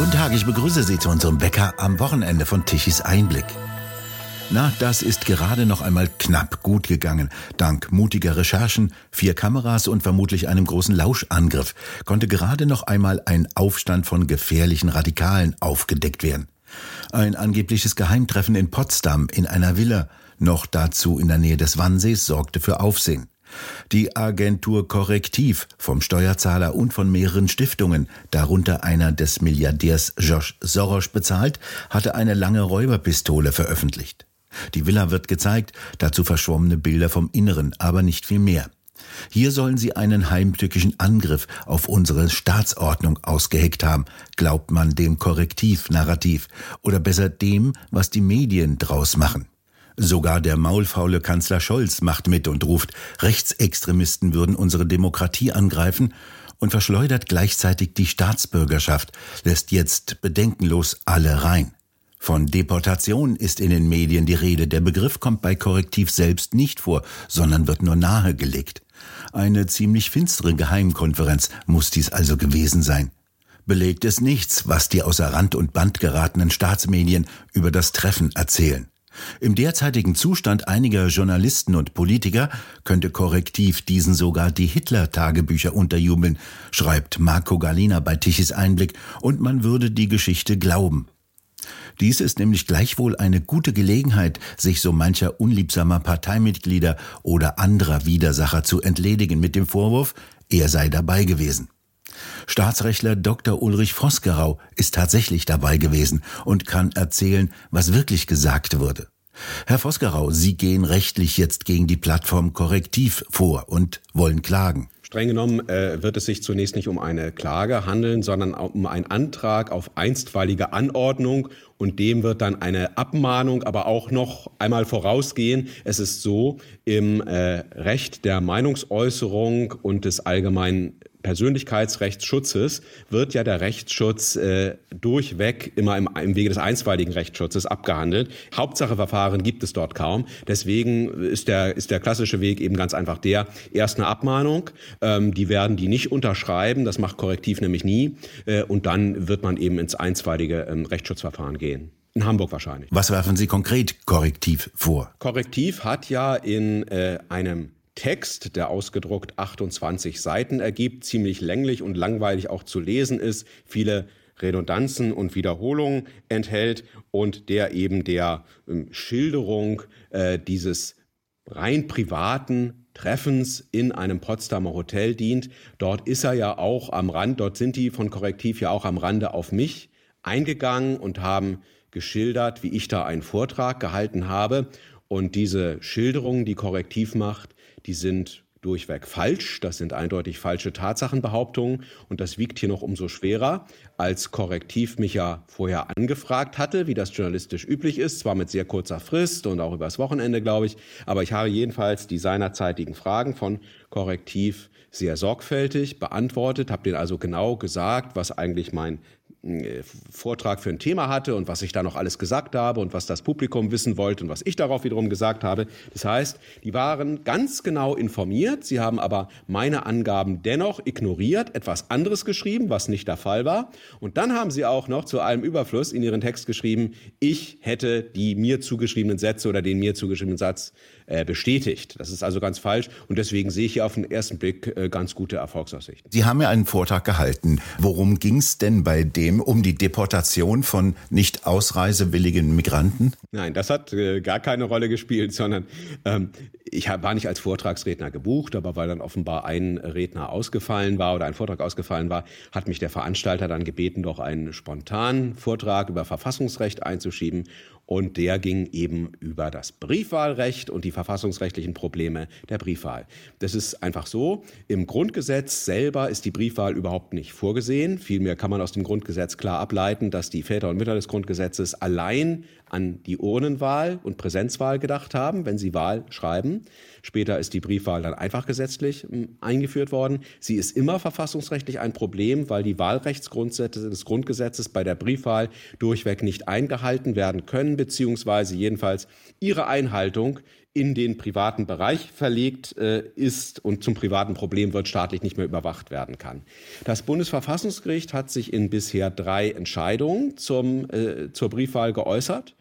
Guten Tag, ich begrüße Sie zu unserem Bäcker am Wochenende von Tichys Einblick. Na, das ist gerade noch einmal knapp gut gegangen. Dank mutiger Recherchen, vier Kameras und vermutlich einem großen Lauschangriff konnte gerade noch einmal ein Aufstand von gefährlichen Radikalen aufgedeckt werden. Ein angebliches Geheimtreffen in Potsdam in einer Villa, noch dazu in der Nähe des Wannsees, sorgte für Aufsehen. Die Agentur Korrektiv vom Steuerzahler und von mehreren Stiftungen, darunter einer des Milliardärs Josh Soros bezahlt, hatte eine lange Räuberpistole veröffentlicht. Die Villa wird gezeigt, dazu verschwommene Bilder vom Inneren, aber nicht viel mehr. Hier sollen sie einen heimtückischen Angriff auf unsere Staatsordnung ausgeheckt haben, glaubt man dem Korrektiv-Narrativ, oder besser dem, was die Medien draus machen. Sogar der maulfaule Kanzler Scholz macht mit und ruft, Rechtsextremisten würden unsere Demokratie angreifen und verschleudert gleichzeitig die Staatsbürgerschaft, lässt jetzt bedenkenlos alle rein. Von Deportation ist in den Medien die Rede. Der Begriff kommt bei Korrektiv selbst nicht vor, sondern wird nur nahegelegt. Eine ziemlich finstere Geheimkonferenz muss dies also gewesen sein. Belegt es nichts, was die außer Rand und Band geratenen Staatsmedien über das Treffen erzählen. Im derzeitigen Zustand einiger Journalisten und Politiker könnte korrektiv diesen sogar die Hitler-Tagebücher unterjubeln, schreibt Marco Galina bei Tichys Einblick, und man würde die Geschichte glauben. Dies ist nämlich gleichwohl eine gute Gelegenheit, sich so mancher unliebsamer Parteimitglieder oder anderer Widersacher zu entledigen mit dem Vorwurf, er sei dabei gewesen. Staatsrechtler Dr. Ulrich Vosgerau ist tatsächlich dabei gewesen und kann erzählen, was wirklich gesagt wurde. Herr Vosgerau, Sie gehen rechtlich jetzt gegen die Plattform Korrektiv vor und wollen klagen. Streng genommen äh, wird es sich zunächst nicht um eine Klage handeln, sondern um einen Antrag auf einstweilige Anordnung und dem wird dann eine Abmahnung aber auch noch einmal vorausgehen. Es ist so, im äh, Recht der Meinungsäußerung und des allgemeinen Persönlichkeitsrechtsschutzes wird ja der Rechtsschutz äh, durchweg immer im, im Wege des einstweiligen Rechtsschutzes abgehandelt. Hauptsache Verfahren gibt es dort kaum. Deswegen ist der, ist der klassische Weg eben ganz einfach der, erst eine Abmahnung, ähm, die werden die nicht unterschreiben, das macht Korrektiv nämlich nie, äh, und dann wird man eben ins einstweilige ähm, Rechtsschutzverfahren gehen. In Hamburg wahrscheinlich. Was werfen Sie konkret Korrektiv vor? Korrektiv hat ja in äh, einem Text, der ausgedruckt 28 Seiten ergibt, ziemlich länglich und langweilig auch zu lesen ist, viele Redundanzen und Wiederholungen enthält und der eben der ähm, Schilderung äh, dieses rein privaten Treffens in einem Potsdamer Hotel dient. Dort ist er ja auch am Rand, dort sind die von Korrektiv ja auch am Rande auf mich eingegangen und haben geschildert, wie ich da einen Vortrag gehalten habe. Und diese Schilderung, die Korrektiv macht, die sind durchweg falsch. Das sind eindeutig falsche Tatsachenbehauptungen. Und das wiegt hier noch umso schwerer, als Korrektiv mich ja vorher angefragt hatte, wie das journalistisch üblich ist, zwar mit sehr kurzer Frist und auch übers Wochenende, glaube ich, aber ich habe jedenfalls die seinerzeitigen Fragen von Korrektiv sehr sorgfältig beantwortet, habe denen also genau gesagt, was eigentlich mein Vortrag für ein Thema hatte und was ich da noch alles gesagt habe und was das Publikum wissen wollte und was ich darauf wiederum gesagt habe. Das heißt, die waren ganz genau informiert, sie haben aber meine Angaben dennoch ignoriert, etwas anderes geschrieben, was nicht der Fall war. Und dann haben sie auch noch zu allem Überfluss in ihren Text geschrieben, ich hätte die mir zugeschriebenen Sätze oder den mir zugeschriebenen Satz äh, bestätigt. Das ist also ganz falsch und deswegen sehe ich hier auf den ersten Blick äh, ganz gute Erfolgsaussichten. Sie haben ja einen Vortrag gehalten. Worum ging es denn bei dem? Um die Deportation von nicht ausreisewilligen Migranten? Nein, das hat äh, gar keine Rolle gespielt, sondern ähm, ich war nicht als Vortragsredner gebucht, aber weil dann offenbar ein Redner ausgefallen war oder ein Vortrag ausgefallen war, hat mich der Veranstalter dann gebeten, doch einen spontanen Vortrag über Verfassungsrecht einzuschieben und der ging eben über das Briefwahlrecht und die verfassungsrechtlichen Probleme der Briefwahl. Das ist einfach so. Im Grundgesetz selber ist die Briefwahl überhaupt nicht vorgesehen. Vielmehr kann man aus dem Grundgesetz klar ableiten, dass die Väter und Mütter des Grundgesetzes allein an die Urnenwahl und Präsenzwahl gedacht haben, wenn sie Wahl schreiben. Später ist die Briefwahl dann einfach gesetzlich hm, eingeführt worden. Sie ist immer verfassungsrechtlich ein Problem, weil die Wahlrechtsgrundsätze des Grundgesetzes bei der Briefwahl durchweg nicht eingehalten werden können, beziehungsweise jedenfalls ihre Einhaltung in den privaten Bereich verlegt äh, ist und zum privaten Problem wird staatlich nicht mehr überwacht werden kann. Das Bundesverfassungsgericht hat sich in bisher drei Entscheidungen zum, äh, zur Briefwahl geäußert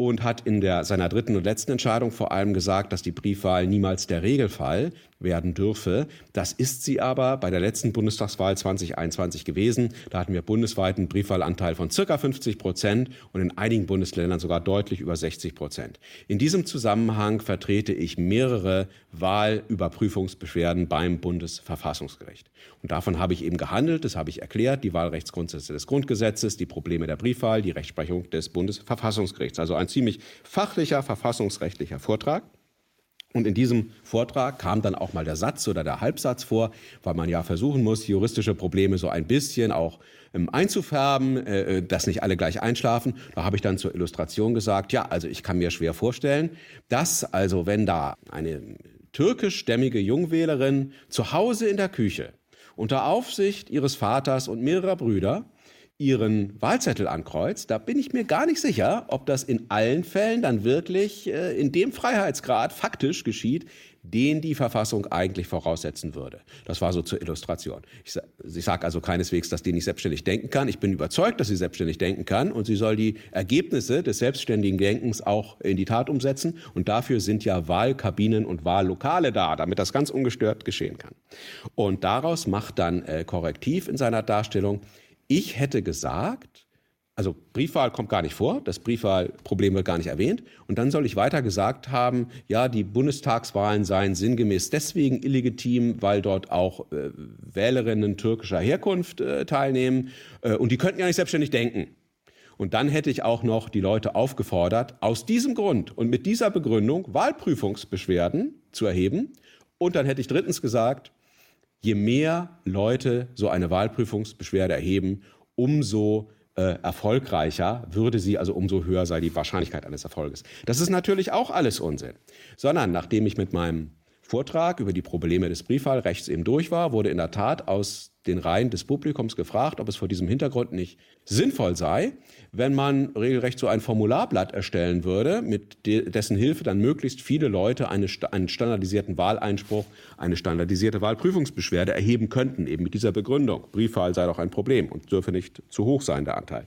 und hat in der, seiner dritten und letzten Entscheidung vor allem gesagt, dass die Briefwahl niemals der Regelfall werden dürfe. Das ist sie aber bei der letzten Bundestagswahl 2021 gewesen. Da hatten wir bundesweit einen Briefwahlanteil von circa 50 Prozent und in einigen Bundesländern sogar deutlich über 60 Prozent. In diesem Zusammenhang vertrete ich mehrere Wahlüberprüfungsbeschwerden beim Bundesverfassungsgericht. Und davon habe ich eben gehandelt, das habe ich erklärt, die Wahlrechtsgrundsätze des Grundgesetzes, die Probleme der Briefwahl, die Rechtsprechung des Bundesverfassungsgerichts. Also ein ziemlich fachlicher, verfassungsrechtlicher Vortrag. Und in diesem Vortrag kam dann auch mal der Satz oder der Halbsatz vor, weil man ja versuchen muss, juristische Probleme so ein bisschen auch ähm, einzufärben, äh, äh, dass nicht alle gleich einschlafen. Da habe ich dann zur Illustration gesagt, ja, also ich kann mir schwer vorstellen, dass also wenn da eine türkischstämmige Jungwählerin zu Hause in der Küche unter Aufsicht ihres Vaters und mehrerer Brüder ihren Wahlzettel ankreuzt, da bin ich mir gar nicht sicher, ob das in allen Fällen dann wirklich äh, in dem Freiheitsgrad faktisch geschieht, den die Verfassung eigentlich voraussetzen würde. Das war so zur Illustration. Ich, ich sage also keineswegs, dass die nicht selbstständig denken kann. Ich bin überzeugt, dass sie selbstständig denken kann und sie soll die Ergebnisse des selbstständigen Denkens auch in die Tat umsetzen. Und dafür sind ja Wahlkabinen und Wahllokale da, damit das ganz ungestört geschehen kann. Und daraus macht dann äh, Korrektiv in seiner Darstellung, ich hätte gesagt, also Briefwahl kommt gar nicht vor, das Briefwahlproblem wird gar nicht erwähnt. Und dann soll ich weiter gesagt haben, ja, die Bundestagswahlen seien sinngemäß deswegen illegitim, weil dort auch äh, Wählerinnen türkischer Herkunft äh, teilnehmen äh, und die könnten ja nicht selbstständig denken. Und dann hätte ich auch noch die Leute aufgefordert, aus diesem Grund und mit dieser Begründung Wahlprüfungsbeschwerden zu erheben. Und dann hätte ich drittens gesagt, je mehr Leute so eine Wahlprüfungsbeschwerde erheben, umso äh, erfolgreicher würde sie, also umso höher sei die Wahrscheinlichkeit eines Erfolges. Das ist natürlich auch alles Unsinn. Sondern nachdem ich mit meinem Vortrag über die Probleme des Briefwahlrechts eben durch war, wurde in der Tat aus den Reihen des Publikums gefragt, ob es vor diesem Hintergrund nicht sinnvoll sei, wenn man regelrecht so ein Formularblatt erstellen würde, mit dessen Hilfe dann möglichst viele Leute eine, einen standardisierten Wahleinspruch, eine standardisierte Wahlprüfungsbeschwerde erheben könnten, eben mit dieser Begründung. Briefwahl sei doch ein Problem und dürfe nicht zu hoch sein, der Anteil.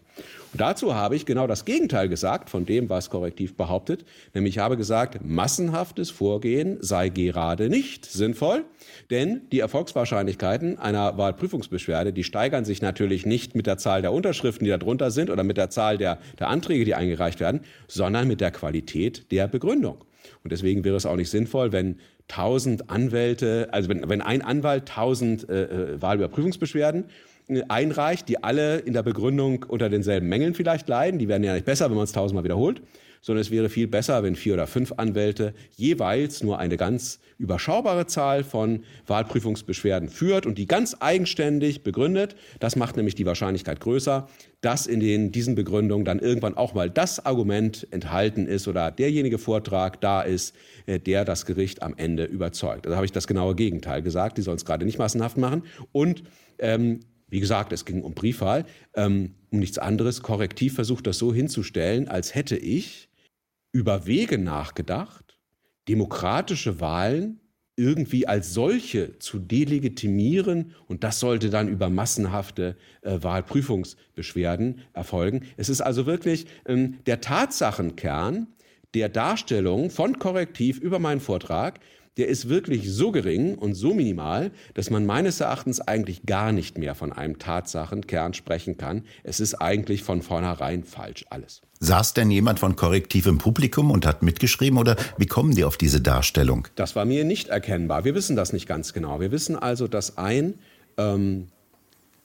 Und dazu habe ich genau das Gegenteil gesagt von dem, was korrektiv behauptet, nämlich ich habe gesagt, massenhaftes Vorgehen sei gerade nicht sinnvoll, denn die Erfolgswahrscheinlichkeiten einer Wahlprüfungsbeschwerde, die steigern sich natürlich nicht mit der Zahl der Unterschriften, die darunter sind oder mit der Zahl der, der Anträge, die eingereicht werden, sondern mit der Qualität der Begründung. Und deswegen wäre es auch nicht sinnvoll, wenn tausend Anwälte, also wenn, wenn ein Anwalt tausend äh, äh Wahlüberprüfungsbeschwerden einreicht, die alle in der Begründung unter denselben Mängeln vielleicht leiden, die werden ja nicht besser, wenn man es tausendmal wiederholt, sondern es wäre viel besser, wenn vier oder fünf Anwälte jeweils nur eine ganz überschaubare Zahl von Wahlprüfungsbeschwerden führt und die ganz eigenständig begründet. Das macht nämlich die Wahrscheinlichkeit größer, dass in den, diesen Begründungen dann irgendwann auch mal das Argument enthalten ist oder derjenige Vortrag da ist, äh, der das Gericht am Ende überzeugt. Also habe ich das genaue Gegenteil gesagt. Die sollen es gerade nicht massenhaft machen. Und ähm, wie gesagt, es ging um Briefwahl, ähm, um nichts anderes. Korrektiv versucht das so hinzustellen, als hätte ich über Wege nachgedacht, demokratische Wahlen irgendwie als solche zu delegitimieren und das sollte dann über massenhafte äh, Wahlprüfungsbeschwerden erfolgen. Es ist also wirklich ähm, der Tatsachenkern der Darstellung von Korrektiv über meinen Vortrag, der ist wirklich so gering und so minimal, dass man meines Erachtens eigentlich gar nicht mehr von einem Tatsachenkern sprechen kann. Es ist eigentlich von vornherein falsch alles. Saß denn jemand von Korrektiv im Publikum und hat mitgeschrieben oder wie kommen die auf diese Darstellung? Das war mir nicht erkennbar. Wir wissen das nicht ganz genau. Wir wissen also, dass ein ähm,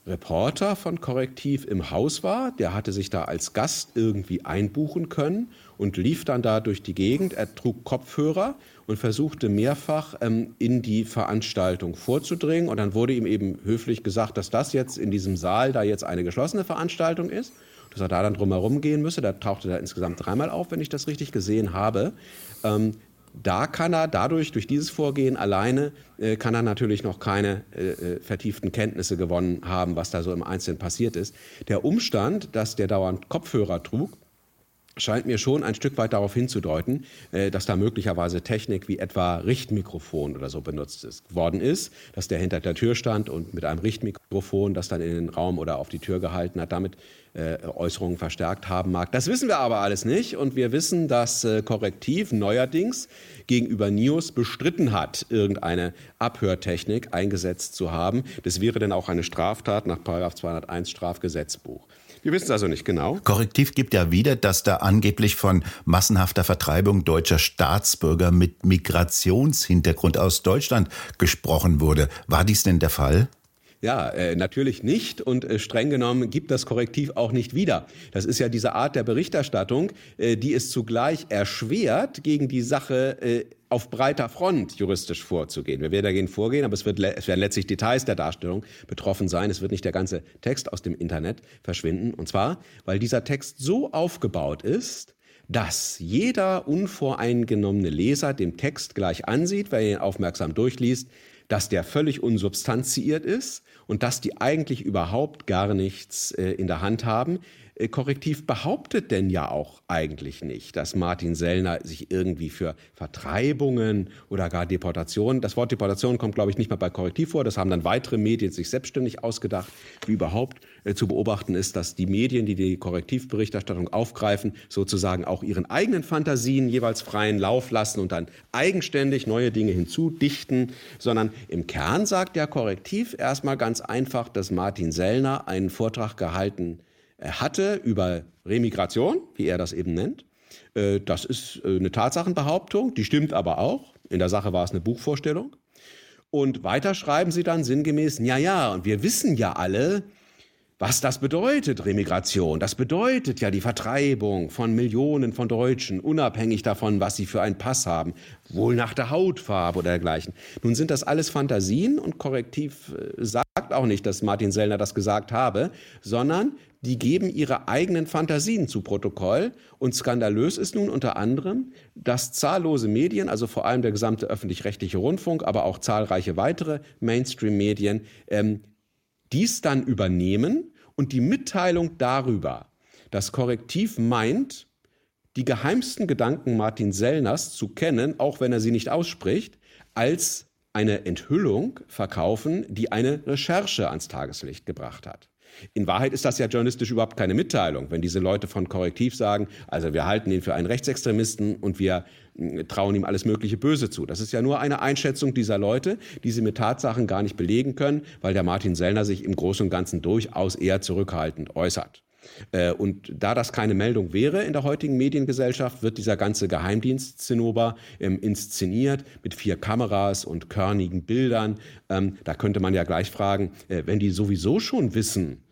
Reporter von Korrektiv im Haus war. Der hatte sich da als Gast irgendwie einbuchen können und lief dann da durch die Gegend. Er trug Kopfhörer und versuchte mehrfach ähm, in die Veranstaltung vorzudringen. Und dann wurde ihm eben höflich gesagt, dass das jetzt in diesem Saal da jetzt eine geschlossene Veranstaltung ist. dass er da dann drumherum gehen müsse. Da tauchte er insgesamt dreimal auf, wenn ich das richtig gesehen habe. Ähm, da kann er dadurch, durch dieses Vorgehen alleine, äh, kann er natürlich noch keine äh, äh, vertieften Kenntnisse gewonnen haben, was da so im Einzelnen passiert ist. Der Umstand, dass der dauernd Kopfhörer trug, scheint mir schon ein Stück weit darauf hinzudeuten, äh, dass da möglicherweise Technik wie etwa Richtmikrofon oder so benutzt ist, worden ist, dass der hinter der Tür stand und mit einem Richtmikrofon das dann in den Raum oder auf die Tür gehalten hat, damit äh, Äußerungen verstärkt haben mag. Das wissen wir aber alles nicht und wir wissen, dass äh, Korrektiv neuerdings gegenüber NIOS bestritten hat, irgendeine Abhörtechnik eingesetzt zu haben. Das wäre dann auch eine Straftat nach 201 Strafgesetzbuch. Wir wissen es also nicht genau. Korrektiv gibt ja wieder, dass da angeblich von massenhafter Vertreibung deutscher Staatsbürger mit Migrationshintergrund aus Deutschland gesprochen wurde. War dies denn der Fall? Ja, äh, natürlich nicht und äh, streng genommen gibt das Korrektiv auch nicht wieder. Das ist ja diese Art der Berichterstattung, äh, die es zugleich erschwert, gegen die Sache äh, auf breiter Front juristisch vorzugehen. Wir werden dagegen vorgehen, aber es, wird, es werden letztlich Details der Darstellung betroffen sein. Es wird nicht der ganze Text aus dem Internet verschwinden. Und zwar, weil dieser Text so aufgebaut ist, dass jeder unvoreingenommene Leser dem Text gleich ansieht, wer ihn aufmerksam durchliest, dass der völlig unsubstanziiert ist und dass die eigentlich überhaupt gar nichts äh, in der Hand haben. Äh, Korrektiv behauptet denn ja auch eigentlich nicht, dass Martin Sellner sich irgendwie für Vertreibungen oder gar Deportationen, das Wort Deportation kommt, glaube ich, nicht mal bei Korrektiv vor, das haben dann weitere Medien sich selbstständig ausgedacht, wie überhaupt äh, zu beobachten ist, dass die Medien, die die Korrektivberichterstattung aufgreifen, sozusagen auch ihren eigenen Fantasien jeweils freien Lauf lassen und dann eigenständig neue Dinge hinzudichten, sondern im Kern sagt der Korrektiv erstmal ganz einfach, dass Martin Sellner einen Vortrag gehalten hatte über Remigration, wie er das eben nennt. Äh, das ist äh, eine Tatsachenbehauptung, die stimmt aber auch. In der Sache war es eine Buchvorstellung. Und weiter schreiben sie dann sinngemäß, ja, ja, und wir wissen ja alle, was das bedeutet, Remigration. Das bedeutet ja die Vertreibung von Millionen von Deutschen, unabhängig davon, was sie für einen Pass haben, wohl nach der Hautfarbe oder dergleichen. Nun sind das alles Fantasien und Korrektiv äh, sagt auch nicht, dass Martin Sellner das gesagt habe, sondern die geben ihre eigenen Fantasien zu Protokoll. Und skandalös ist nun unter anderem, dass zahllose Medien, also vor allem der gesamte öffentlich-rechtliche Rundfunk, aber auch zahlreiche weitere Mainstream-Medien, ähm, dies dann übernehmen und die Mitteilung darüber, dass Korrektiv meint, die geheimsten Gedanken Martin Sellners zu kennen, auch wenn er sie nicht ausspricht, als eine Enthüllung verkaufen, die eine Recherche ans Tageslicht gebracht hat. In Wahrheit ist das ja journalistisch überhaupt keine Mitteilung, wenn diese Leute von Korrektiv sagen, also wir halten ihn für einen Rechtsextremisten und wir hm, trauen ihm alles mögliche Böse zu. Das ist ja nur eine Einschätzung dieser Leute, die sie mit Tatsachen gar nicht belegen können, weil der Martin Sellner sich im Großen und Ganzen durchaus eher zurückhaltend äußert. Äh, und da das keine Meldung wäre in der heutigen Mediengesellschaft, wird dieser ganze Geheimdienst Zinnober ähm, inszeniert mit vier Kameras und körnigen Bildern. Ähm, da könnte man ja gleich fragen, äh, wenn die sowieso schon wissen,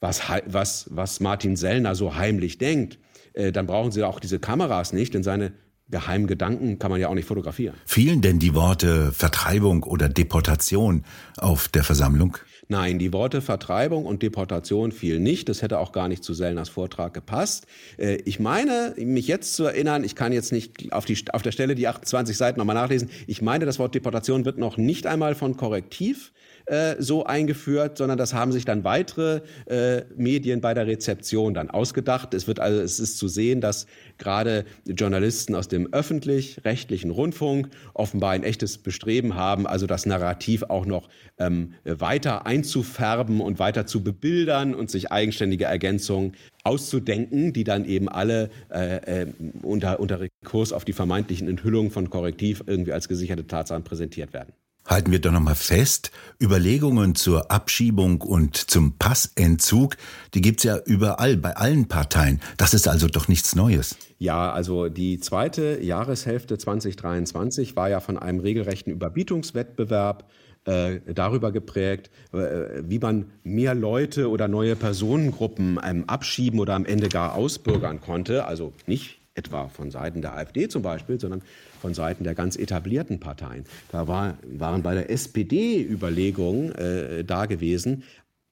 was, was, was Martin Sellner so heimlich denkt, äh, dann brauchen sie auch diese Kameras nicht, denn seine geheimen Gedanken kann man ja auch nicht fotografieren. Fielen denn die Worte Vertreibung oder Deportation auf der Versammlung? Nein, die Worte Vertreibung und Deportation fielen nicht. Das hätte auch gar nicht zu Sellners Vortrag gepasst. Äh, ich meine, mich jetzt zu erinnern, ich kann jetzt nicht auf, die, auf der Stelle die 28 Seiten nochmal nachlesen. Ich meine, das Wort Deportation wird noch nicht einmal von Korrektiv äh, so eingeführt, sondern das haben sich dann weitere äh, Medien bei der Rezeption dann ausgedacht. Es wird also, es ist zu sehen, dass gerade Journalisten aus dem öffentlich-rechtlichen Rundfunk offenbar ein echtes Bestreben haben, also das Narrativ auch noch ähm, weiter einzufärben und weiter zu bebildern und sich eigenständige Ergänzungen auszudenken, die dann eben alle äh, äh, unter, unter Rekurs auf die vermeintlichen Enthüllungen von Korrektiv irgendwie als gesicherte Tatsachen präsentiert werden. Halten wir doch nochmal fest, Überlegungen zur Abschiebung und zum Passentzug, die gibt's ja überall, bei allen Parteien. Das ist also doch nichts Neues. Ja, also die zweite Jahreshälfte 2023 war ja von einem regelrechten Überbietungswettbewerb äh, darüber geprägt, äh, wie man mehr Leute oder neue Personengruppen ähm, abschieben oder am Ende gar ausbürgern konnte. Also nicht etwa von Seiten der AfD zum Beispiel, sondern von Seiten der ganz etablierten Parteien. Da war, waren bei der SPD Überlegungen äh, da gewesen,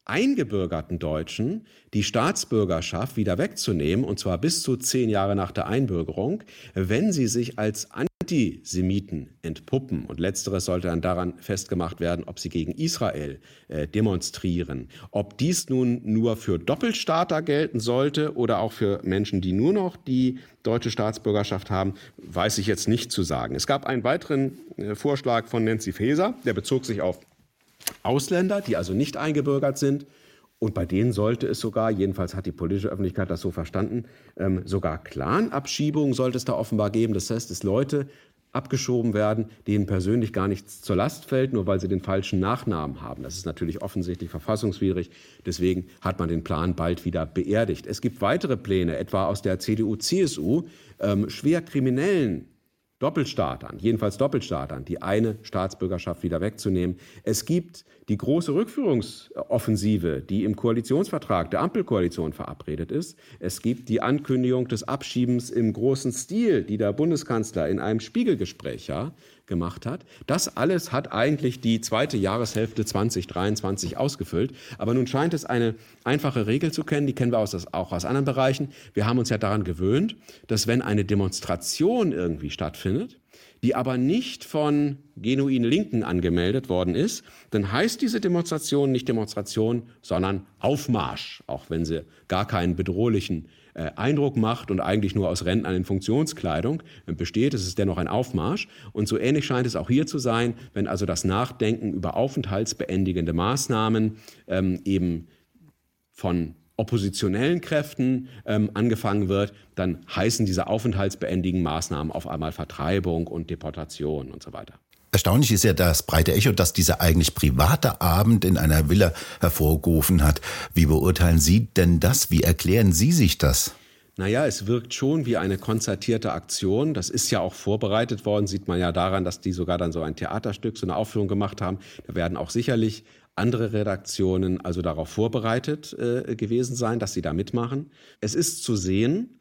eingebürgerten Deutschen die Staatsbürgerschaft wieder wegzunehmen, und zwar bis zu zehn Jahre nach der Einbürgerung, wenn sie sich als Antisemiten entpuppen. Und letzteres sollte dann daran festgemacht werden, ob sie gegen Israel äh, demonstrieren. Ob dies nun nur für Doppelstaater gelten sollte oder auch für Menschen, die nur noch die deutsche Staatsbürgerschaft haben, weiß ich jetzt nicht zu sagen. Es gab einen weiteren äh, Vorschlag von Nancy Faeser, der bezog sich auf Ausländer, die also nicht eingebürgert sind. Und bei denen sollte es sogar, jedenfalls hat die politische Öffentlichkeit das so verstanden, ähm, sogar Clanabschiebungen sollte es da offenbar geben. Das heißt, dass Leute abgeschoben werden, denen persönlich gar nichts zur Last fällt, nur weil sie den falschen Nachnamen haben. Das ist natürlich offensichtlich verfassungswidrig. Deswegen hat man den Plan bald wieder beerdigt. Es gibt weitere Pläne, etwa aus der CDU-CSU, ähm, schwer kriminellen Doppelstaatern, jedenfalls Doppelstaatern, die eine Staatsbürgerschaft wieder wegzunehmen. Es gibt die große Rückführungsoffensive, die im Koalitionsvertrag der Ampelkoalition verabredet ist. Es gibt die Ankündigung des Abschiebens im großen Stil, die der Bundeskanzler in einem Spiegelgespräch ja, gemacht hat. Das alles hat eigentlich die zweite Jahreshälfte 2023 ausgefüllt. Aber nun scheint es eine einfache Regel zu kennen, die kennen wir aus, auch aus anderen Bereichen. Wir haben uns ja daran gewöhnt, dass wenn eine Demonstration irgendwie stattfindet, die aber nicht von genuin Linken angemeldet worden ist, dann heißt diese Demonstration nicht Demonstration, sondern Aufmarsch, auch wenn sie gar keinen bedrohlichen Eindruck macht und eigentlich nur aus Rentnern in Funktionskleidung äh, besteht, es ist dennoch ein Aufmarsch. Und so ähnlich scheint es auch hier zu sein, wenn also das Nachdenken über aufenthaltsbeendigende Maßnahmen ähm, eben von oppositionellen Kräften ähm, angefangen wird, dann heißen diese aufenthaltsbeendigen Maßnahmen auf einmal Vertreibung und Deportation und so weiter. Erstaunlich ist ja das breite Echo, das dieser eigentlich private Abend in einer Villa hervorgerufen hat. Wie beurteilen Sie denn das? Wie erklären Sie sich das? Naja, es wirkt schon wie eine konzertierte Aktion. Das ist ja auch vorbereitet worden, sieht man ja daran, dass die sogar dann so ein Theaterstück, so eine Aufführung gemacht haben. Da werden auch sicherlich andere Redaktionen also darauf vorbereitet äh, gewesen sein, dass sie da mitmachen. Es ist zu sehen,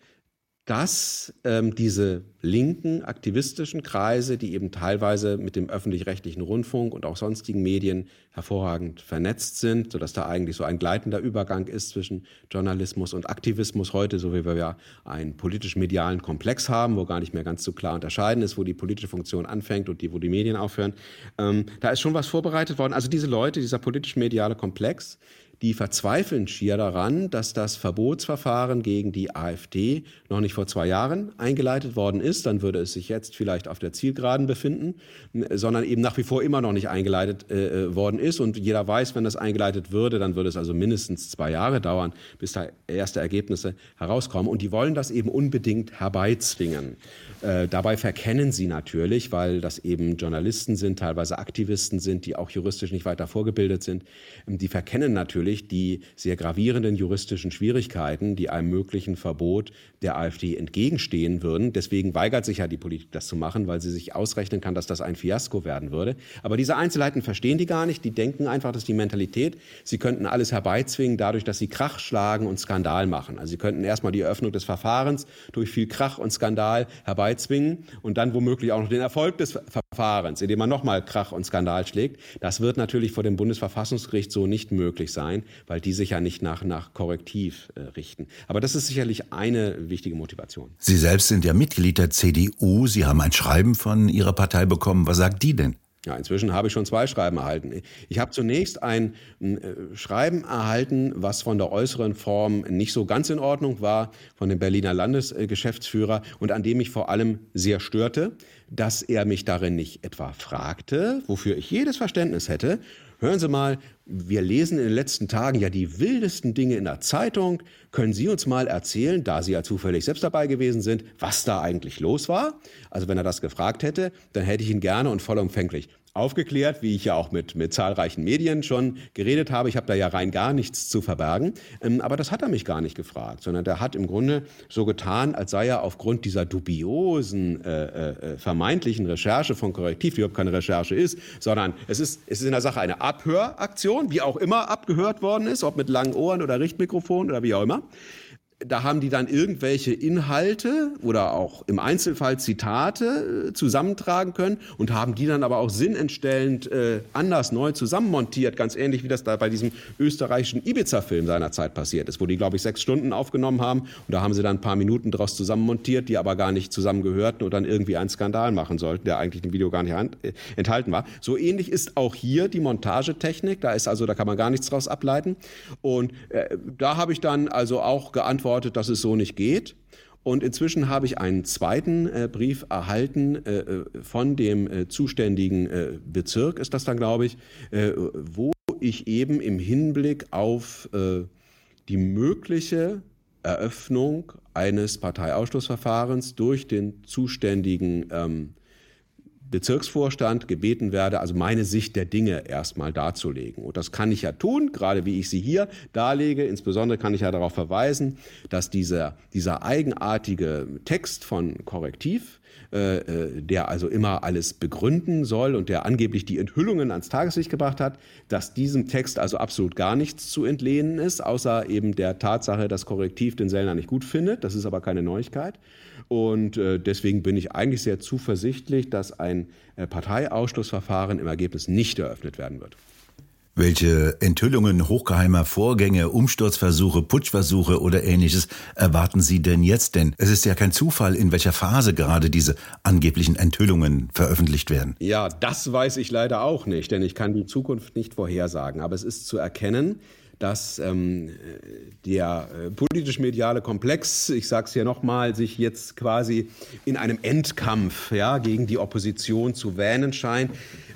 dass ähm, diese linken aktivistischen Kreise, die eben teilweise mit dem öffentlich-rechtlichen Rundfunk und auch sonstigen Medien hervorragend vernetzt sind, sodass da eigentlich so ein gleitender Übergang ist zwischen Journalismus und Aktivismus heute, so wie wir ja einen politisch-medialen Komplex haben, wo gar nicht mehr ganz so klar unterscheiden ist, wo die politische Funktion anfängt und die, wo die Medien aufhören. Ähm, da ist schon was vorbereitet worden. Also diese Leute, dieser politisch-mediale Komplex, die verzweifeln schier daran, dass das Verbotsverfahren gegen die AfD noch nicht vor zwei Jahren eingeleitet worden ist. Dann würde es sich jetzt vielleicht auf der Zielgeraden befinden, sondern eben nach wie vor immer noch nicht eingeleitet äh, äh, worden ist. Und jeder weiß, wenn das eingeleitet würde, dann würde es also mindestens zwei Jahre dauern, bis da erste Ergebnisse herauskommen. Und die wollen das eben unbedingt herbeizwingen. Äh, dabei verkennen sie natürlich, weil das eben Journalisten sind, teilweise Aktivisten sind, die auch juristisch nicht weiter vorgebildet sind, ähm, die verkennen natürlich die sehr gravierenden juristischen Schwierigkeiten, die einem möglichen Verbot der AfD entgegenstehen würden. Deswegen weigert sich ja die Politik, das zu machen, weil sie sich ausrechnen kann, dass das ein Fiasko werden würde. Aber diese Einzelheiten verstehen die gar nicht. Die denken einfach, dass die Mentalität, sie könnten alles herbeizwingen, dadurch, dass sie Krach schlagen und Skandal machen. Also sie könnten erstmal die Eröffnung des Verfahrens durch viel Krach und Skandal herbei herbeizwingen und dann womöglich auch noch den Erfolg des Verfahrens, indem man nochmal Krach und Skandal schlägt. Das wird natürlich vor dem Bundesverfassungsgericht so nicht möglich sein, weil die sich ja nicht nach, nach Korrektiv äh, richten. Aber das ist sicherlich eine wichtige Motivation. Sie selbst sind ja Mitglied der CDU. Sie haben ein Schreiben von Ihrer Partei bekommen. Was sagt die denn? Ja, inzwischen habe ich schon zwei Schreiben erhalten. Ich habe zunächst ein äh, Schreiben erhalten, was von der äußeren Form nicht so ganz in Ordnung war, von dem Berliner Landesgeschäftsführer und an dem mich vor allem sehr störte, dass er mich darin nicht etwa fragte, wofür ich jedes Verständnis hätte. Hören Sie mal, wir lesen in den letzten Tagen ja die wildesten Dinge in der Zeitung. Können Sie uns mal erzählen, da Sie ja zufällig selbst dabei gewesen sind, was da eigentlich los war? Also wenn er das gefragt hätte, dann hätte ich ihn gerne und vollumfänglich aufgeklärt, wie ich ja auch mit, mit zahlreichen Medien schon geredet habe. Ich habe da ja rein gar nichts zu verbergen. Ähm, aber das hat er mich gar nicht gefragt, sondern der hat im Grunde so getan, als sei er aufgrund dieser dubiosen, äh, äh, vermeintlichen Recherche von Korrektiv, die überhaupt keine Recherche ist, sondern es ist, es ist in der Sache eine Abhöraktion, wie auch immer abgehört worden ist, ob mit langen Ohren oder Richtmikrofon oder wie auch immer da haben die dann irgendwelche Inhalte oder auch im Einzelfall Zitate äh, zusammentragen können und haben die dann aber auch sinnentstellend äh, anders neu zusammenmontiert, ganz ähnlich wie das da bei diesem österreichischen Ibiza-Film seinerzeit passiert ist, wo die, glaube ich, sechs Stunden aufgenommen haben und da haben sie dann ein paar Minuten draus zusammenmontiert, die aber gar nicht zusammengehörten und dann irgendwie einen Skandal machen sollten, der eigentlich im Video gar nicht äh, enthalten war. So ähnlich ist auch hier die Montagetechnik, da ist also, da kann man gar nichts draus ableiten und äh, da habe ich dann also auch geantwortet, dass es so nicht geht. Und inzwischen habe ich einen zweiten äh, Brief erhalten äh, äh von dem äh, zuständigen äh, Bezirk, ist das dann, glaube ich, äh, wo ich eben im Hinblick auf die mögliche Eröffnung eines Parteiausschlussverfahrens durch den zuständigen ähm, Bezirksvorstand gebeten werde, also meine Sicht der Dinge erstmal darzulegen. Und das kann ich ja tun, gerade wie ich sie hier darlege. Insbesondere kann ich ja darauf verweisen, dass dieser, dieser eigenartige Text von Korrektiv, äh, äh, der also immer alles begründen soll und der angeblich die Enthüllungen ans Tageslicht gebracht hat, dass diesem Text also absolut gar nichts zu entlehnen ist, außer eben der Tatsache, dass Korrektiv den Sellner nicht gut findet. Das ist aber keine Neuigkeit. Und äh, deswegen bin ich eigentlich sehr zuversichtlich, dass ein äh, Parteiausschlussverfahren im Ergebnis nicht eröffnet werden wird. Welche Enthüllungen hochgeheimer Vorgänge, Umsturzversuche, Putschversuche oder ähnliches erwarten Sie denn jetzt? Denn es ist ja kein Zufall, in welcher Phase gerade diese angeblichen Enthüllungen veröffentlicht werden. Ja, das weiß ich leider auch nicht, denn ich kann die Zukunft nicht vorhersagen. Aber es ist zu erkennen, dass ähm, der äh, politisch-mediale Komplex, ich sage es hier nochmal, sich jetzt quasi in einem Endkampf ja, gegen die Opposition zu wähnen scheint.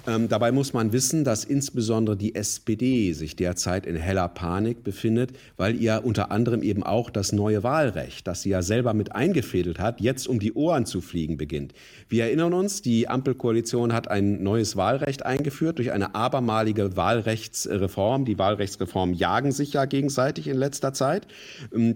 Ähm, dabei muss man wissen, dass insbesondere die SPD sich derzeit in heller Panik befindet, weil ihr unter anderem eben auch das neue Wahlrecht, das sie ja selber mit eingefädelt hat, jetzt um die Ohren zu fliegen beginnt. Wir erinnern uns, die Ampelkoalition hat ein neues Wahlrecht eingeführt durch eine abermalige Wahlrechtsreform. Die Wahlrechtsreform jagen sich ja gegenseitig in letzter Zeit.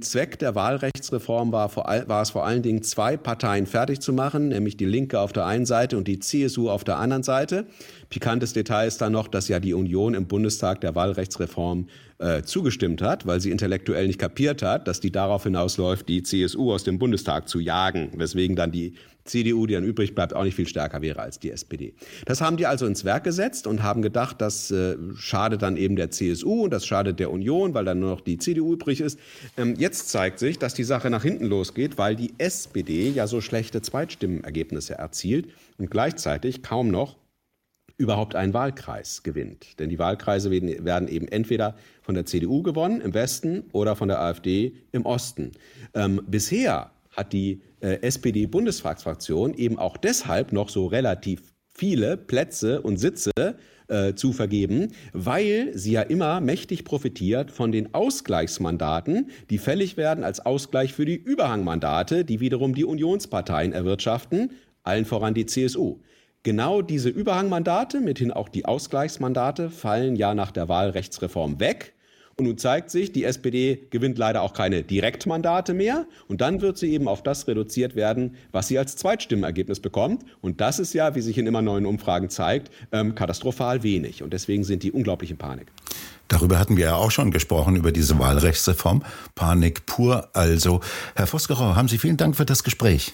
Zweck der Wahlrechtsreform war, vor, war es vor allen Dingen, zwei Parteien fertig zu machen, nämlich die Linke auf der einen Seite und die CSU auf der anderen Seite. Pikantes Detail ist dann noch, dass ja die Union im Bundestag der Wahlrechtsreform äh, zugestimmt hat, weil sie intellektuell nicht kapiert hat, dass die darauf hinausläuft, die CSU aus dem Bundestag zu jagen, weswegen dann die CDU, die dann übrig bleibt, auch nicht viel stärker wäre als die SPD. Das haben die also ins Werk gesetzt und haben gedacht, das äh, schadet dann eben der CSU und das schadet der Union, weil dann nur noch die CDU übrig ist. Ähm, jetzt zeigt sich, dass die Sache nach hinten losgeht, weil die SPD ja so schlechte Zweitstimmenergebnisse erzielt und gleichzeitig kaum noch überhaupt einen Wahlkreis gewinnt. Denn die Wahlkreise werden eben entweder von der CDU gewonnen im Westen oder von der AfD im Osten. Ähm, bisher hat die äh, SPD-Bundestagsfraktion eben auch deshalb noch so relativ viele Plätze und Sitze äh, zu vergeben, weil sie ja immer mächtig profitiert von den Ausgleichsmandaten, die fällig werden als Ausgleich für die Überhangmandate, die wiederum die Unionsparteien erwirtschaften, allen voran die CSU. Genau diese Überhangmandate, mithin auch die Ausgleichsmandate, fallen ja nach der Wahlrechtsreform weg. Und nun zeigt sich, die SPD gewinnt leider auch keine Direktmandate mehr. Und dann wird sie eben auf das reduziert werden, was sie als Zweitstimmenergebnis bekommt. Und das ist ja, wie sich in immer neuen Umfragen zeigt, ähm, katastrophal wenig. Und deswegen sind die unglaublich in Panik. Darüber hatten wir ja auch schon gesprochen, über diese Wahlrechtsreform. Panik pur also. Herr Vosgerau, haben Sie vielen Dank für das Gespräch.